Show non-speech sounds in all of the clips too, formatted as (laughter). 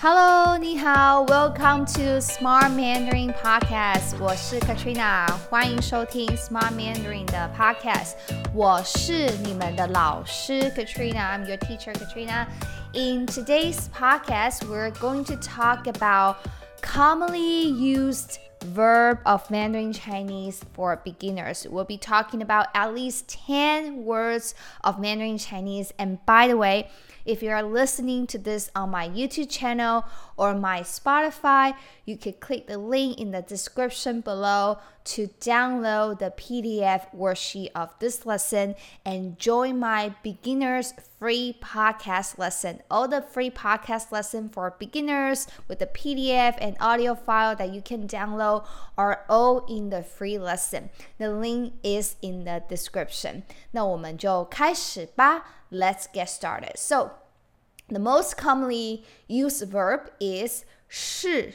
Hello，你好，Welcome to Smart Mandarin Podcast。我是 Katrina，欢迎收听 Smart Mandarin 的 Podcast。我是你们的老师 Katrina。I'm your teacher Katrina. In today's podcast, we're going to talk about commonly used verb of Mandarin Chinese for beginners. We'll be talking about at least 10 words of Mandarin Chinese. And by the way, if you are listening to this on my YouTube channel or my Spotify, you can click the link in the description below to download the PDF worksheet of this lesson and join my beginners free podcast lesson. All the free podcast lesson for beginners with the PDF and audio file that you can download are all in the free lesson. The link is in the description. 那我们就开始吧。let's get started. So, the most commonly used verb is 是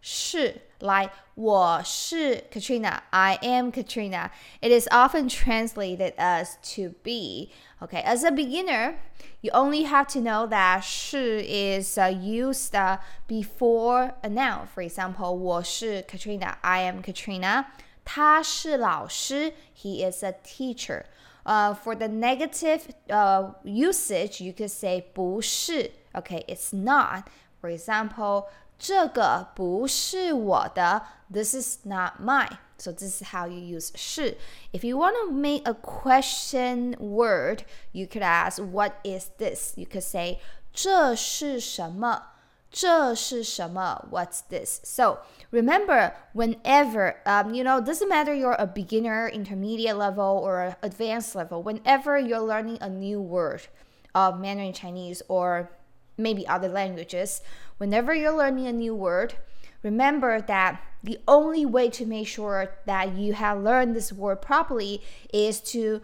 是 like 我是 Katrina, I am Katrina. It is often translated as to be. Okay, as a beginner, you only have to know that 是 is uh, used uh, before a noun. For example, 我是 Katrina, I am Katrina. 他是老师, he is a teacher. Uh, for the negative uh, usage, you could say 不是. Okay, it's not. For example, 这个不是我的. This is not mine. So this is how you use 是. If you want to make a question word, you could ask, what is this? You could say, 这是什么?这是什么? What's this? So remember, whenever um, you know, doesn't matter you're a beginner, intermediate level, or advanced level. Whenever you're learning a new word of Mandarin Chinese or maybe other languages, whenever you're learning a new word, remember that the only way to make sure that you have learned this word properly is to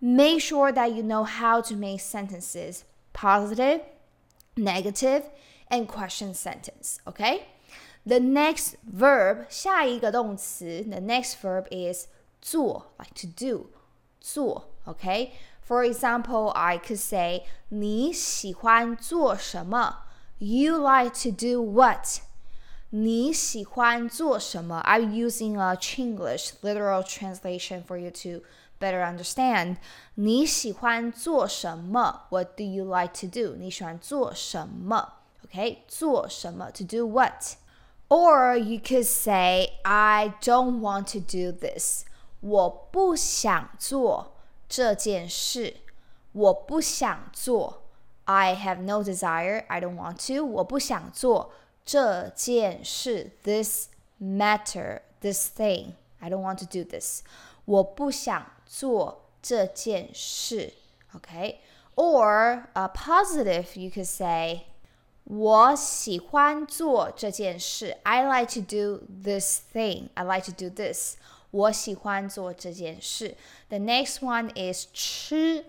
make sure that you know how to make sentences positive, negative and question sentence. Okay? The next verb, 下一个动词, the next verb is 做, like to do. 做, okay? For example, I could say 你喜欢做什么? You like to do what? 你喜欢做什么? I'm using a Chinglish literal translation for you to better understand. 你喜欢做什么? What do you like to do? 你喜欢做什么? Okay, 做什么 to do what? Or you could say I don't want to do this. 我不想做 这件事。我不想做。I have no desire. I don't want to. 我不想做这件事。This matter. This thing. I don't want to do this. 我不想做这件事。Okay. Or a positive, you could say. 我喜欢做这件事。I like to do this thing. I like to do this. 我喜欢做这件事。The next one is 吃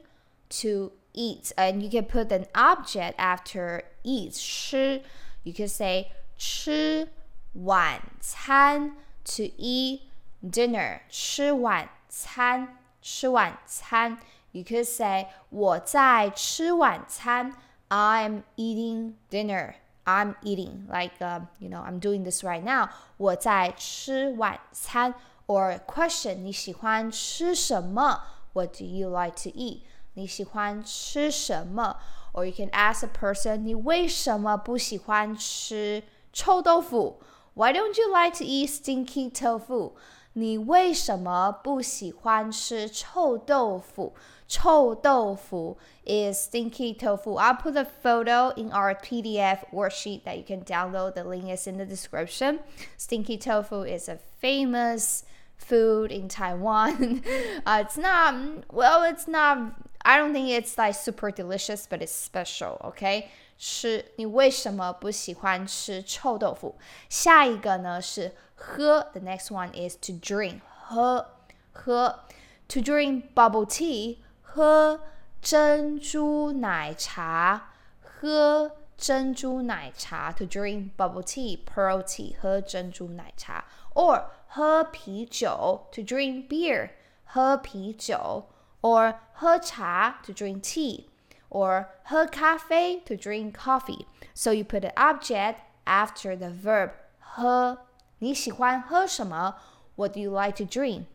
to eat, and you can put an object after eat 吃. You can say 吃晚餐 to eat dinner. 吃晚餐，吃晚餐。You could say 我在吃晚餐。I'm eating dinner. I'm eating like uh, you know I'm doing this right now. 我在吃晚餐。 Or question 你喜欢吃什么？What do you like to eat? 你喜欢吃什么？Or you can ask a person 你为什么不喜欢吃臭豆腐？Why don't you like to eat stinky tofu? 你为什么不喜欢吃臭豆腐？臭豆腐 is stinky tofu. I'll put a photo in our PDF worksheet that you can download. The link is in the description. Stinky tofu is a famous food in Taiwan. (laughs) uh, it's not, well, it's not, I don't think it's like super delicious, but it's special, okay? 吃，你为什么不喜欢吃臭豆腐？下一个呢是喝，the next one is to drink，喝喝，to drink bubble tea，喝珍珠奶茶，喝珍珠奶茶，to drink bubble tea，pearl tea，喝珍珠奶茶，or 喝啤酒，to drink beer，喝啤酒，or 喝茶，to drink tea。 or 喝咖啡 to drink coffee. So you put an object after the verb 喝。你喜欢喝什么？What do you like to drink?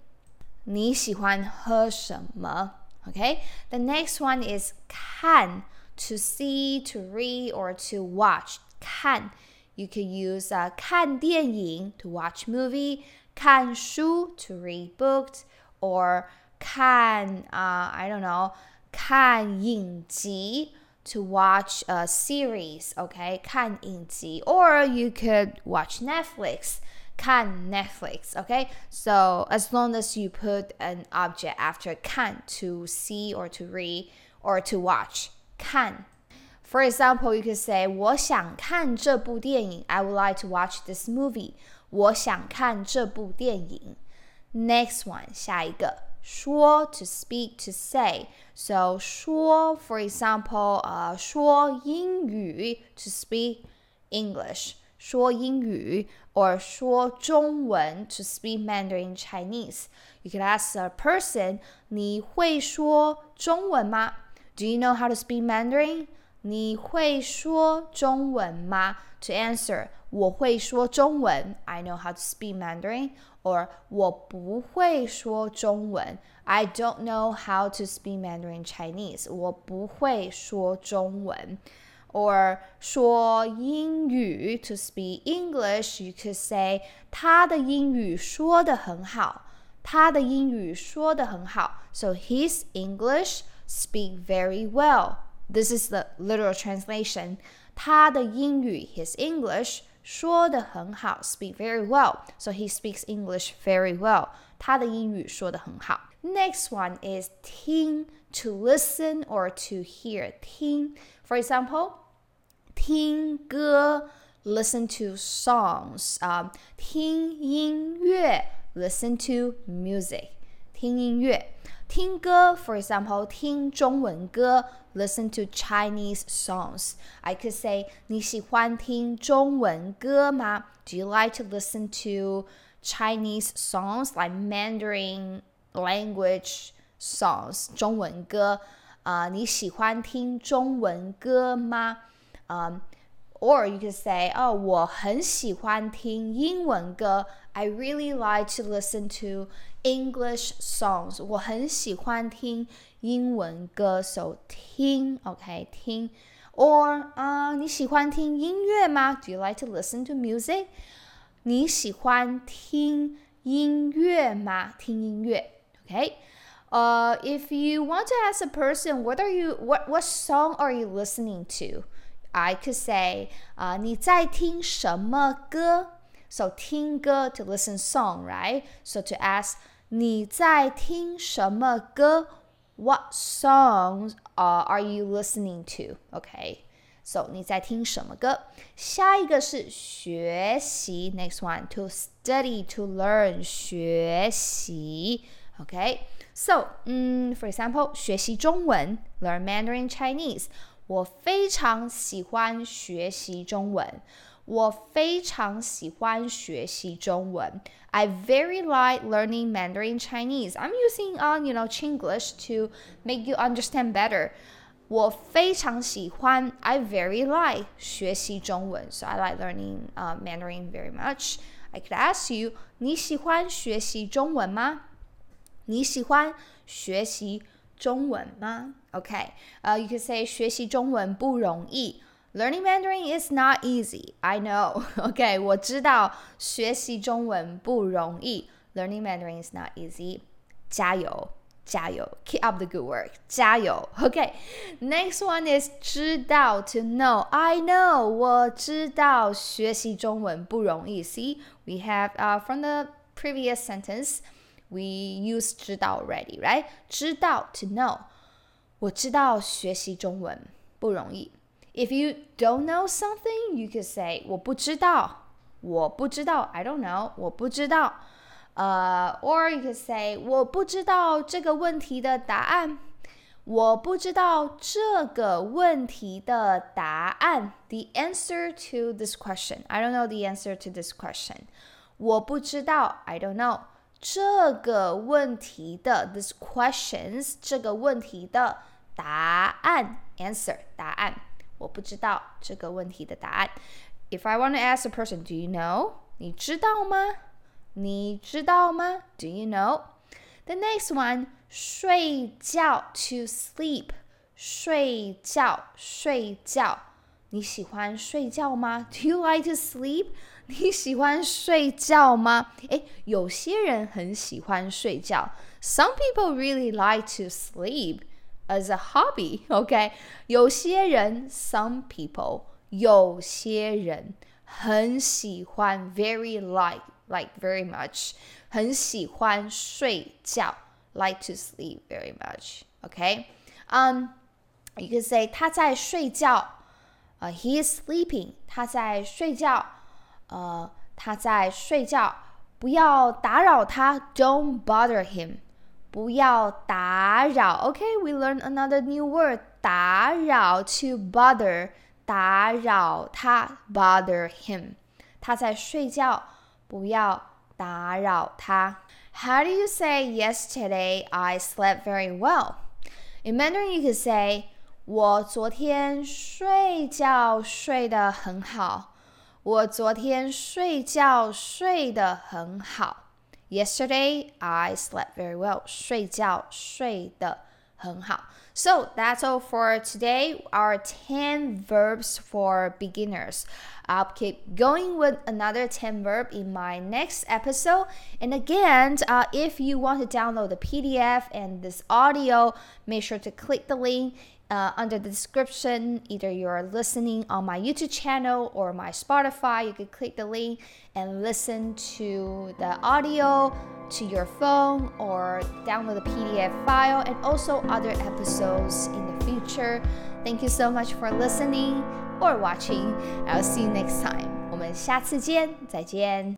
你喜欢喝什么？Okay. The next one is 看 to see, to read, or to watch. 看 you could use uh, 看电影 to watch movie, 看书 to read books, or 看 uh, I don't know 看影集 to watch a series, okay? 看影集 or you could watch Netflix. 看 Netflix, okay? So as long as you put an object after 看 to see or to read or to watch, 看 for example, you could say 我想看这部电影. I would like to watch this movie. 我想看这部电影. Next one, 下一个说 to speak to say. So 说 for example, 呃、uh, 说英语 to speak English. 说英语 or 说中文 to speak Mandarin Chinese. You could ask a person, 你会说中文吗? Do you know how to speak Mandarin? 你会说中文吗？To answer，我会说中文，I know how to speak Mandarin。or 我不会说中文，I don't know how to speak Mandarin Chinese。我不会说中文。or 说英语，to speak English，you could say 他的英语说得很好，他的英语说得很好。So his English speak very well. This is the literal translation. 他的英语 his English 说得很好，speak very well. So he speaks English very well. 他的英语说得很好。Next one is 听 to listen or to hear. 听，for example，听歌 listen to songs. Um, 听音乐 listen to music. 听音乐。 听歌，for example，听中文歌，listen to Chinese songs. I could say 你喜欢听中文歌吗？Do you like to listen to Chinese songs like Mandarin language songs？中文歌啊，你喜欢听中文歌吗？嗯。 Or you could say, "Oh, 我很喜欢听英文歌。I really like to listen to English songs. 我很喜欢听英文歌，so 听，OK 听。Or 啊，你喜欢听音乐吗？Do you like to listen to music？你喜欢听音乐吗？听音乐，OK。Uh, if you want to ask a person, what are you, what, what song are you listening to? I could say, 啊、uh,，你在听什么歌？So 听歌 to listen song, right? So to ask 你在听什么歌？What songs uh, are you listening to? Okay. So 你在听什么歌？下一个是学习，next one to study to learn 学习，OK。So 嗯，for example 学习中文 learn Mandarin Chinese。 我非常喜欢学习中文。我非常喜欢学习中文。I very like learning Mandarin Chinese. I'm using on uh, you know Chinglish to make you understand better. 我非常喜欢，I very like 学习中文，so I like learning uh, Mandarin very much. I could ask you，你喜欢学习中文吗？你喜欢学习中文吗 ？OK，呃、uh,，you could say 学习中文不容易。Learning Mandarin is not easy. I know. (laughs) OK，我知道学习中文不容易。Learning Mandarin is not easy. 加油，加油，keep up the good work. 加油。OK, next one is 知道 to know. I know. 我知道学习中文不容易。See, we have uh, from the previous sentence we use 知道 already, right? 知道 to know. 我知道学习中文不容易。If you don't know something, you could say 我不知道，我不知道，I don't know，我不知道。呃、uh,，or you could say 我不知道这个问题的答案。我不知道这个问题的答案。The answer to this question. I don't know the answer to this question. 我不知道，I don't know。这个问题的 this questions 这个问题的 答案 answer 答案。我不知道这个问题的答案。If I want to ask a person, do you know？你知道吗？你知道吗？Do you know? The next one，睡觉 to sleep，睡觉睡觉。你喜欢睡觉吗？Do you like to sleep？你喜欢睡觉吗？诶，有些人很喜欢睡觉。Some people really like to sleep as a hobby. (laughs) OK，有些人，some people，有些人很喜欢，very like like very much，很喜欢睡觉，like to sleep very much. OK，嗯、um,，you could say 他在睡觉。呃、uh,，he is sleeping，他在睡觉。呃，他在睡觉，不要打扰他，Don't bother him， 不要打扰。OK，we、okay, learn another new word，打扰，to bother，打扰他，bother him。他在睡觉，不要打扰他。How do you say yesterday I slept very well? In Mandarin, you could say 我昨天睡觉睡得很好。我昨天睡觉睡得很好。 Yesterday I slept very well. 睡觉睡得很好。 So that's all for today. Our 10 verbs for beginners. I'll keep going with another 10 verb in my next episode. And again, uh, if you want to download the PDF and this audio, make sure to click the link uh, under the description. Either you're listening on my YouTube channel or my Spotify, you can click the link and listen to the audio to your phone or download the PDF file and also other episodes in the future. Thank you so much for listening or watching. I'll see you next time. 我们下次见，再见。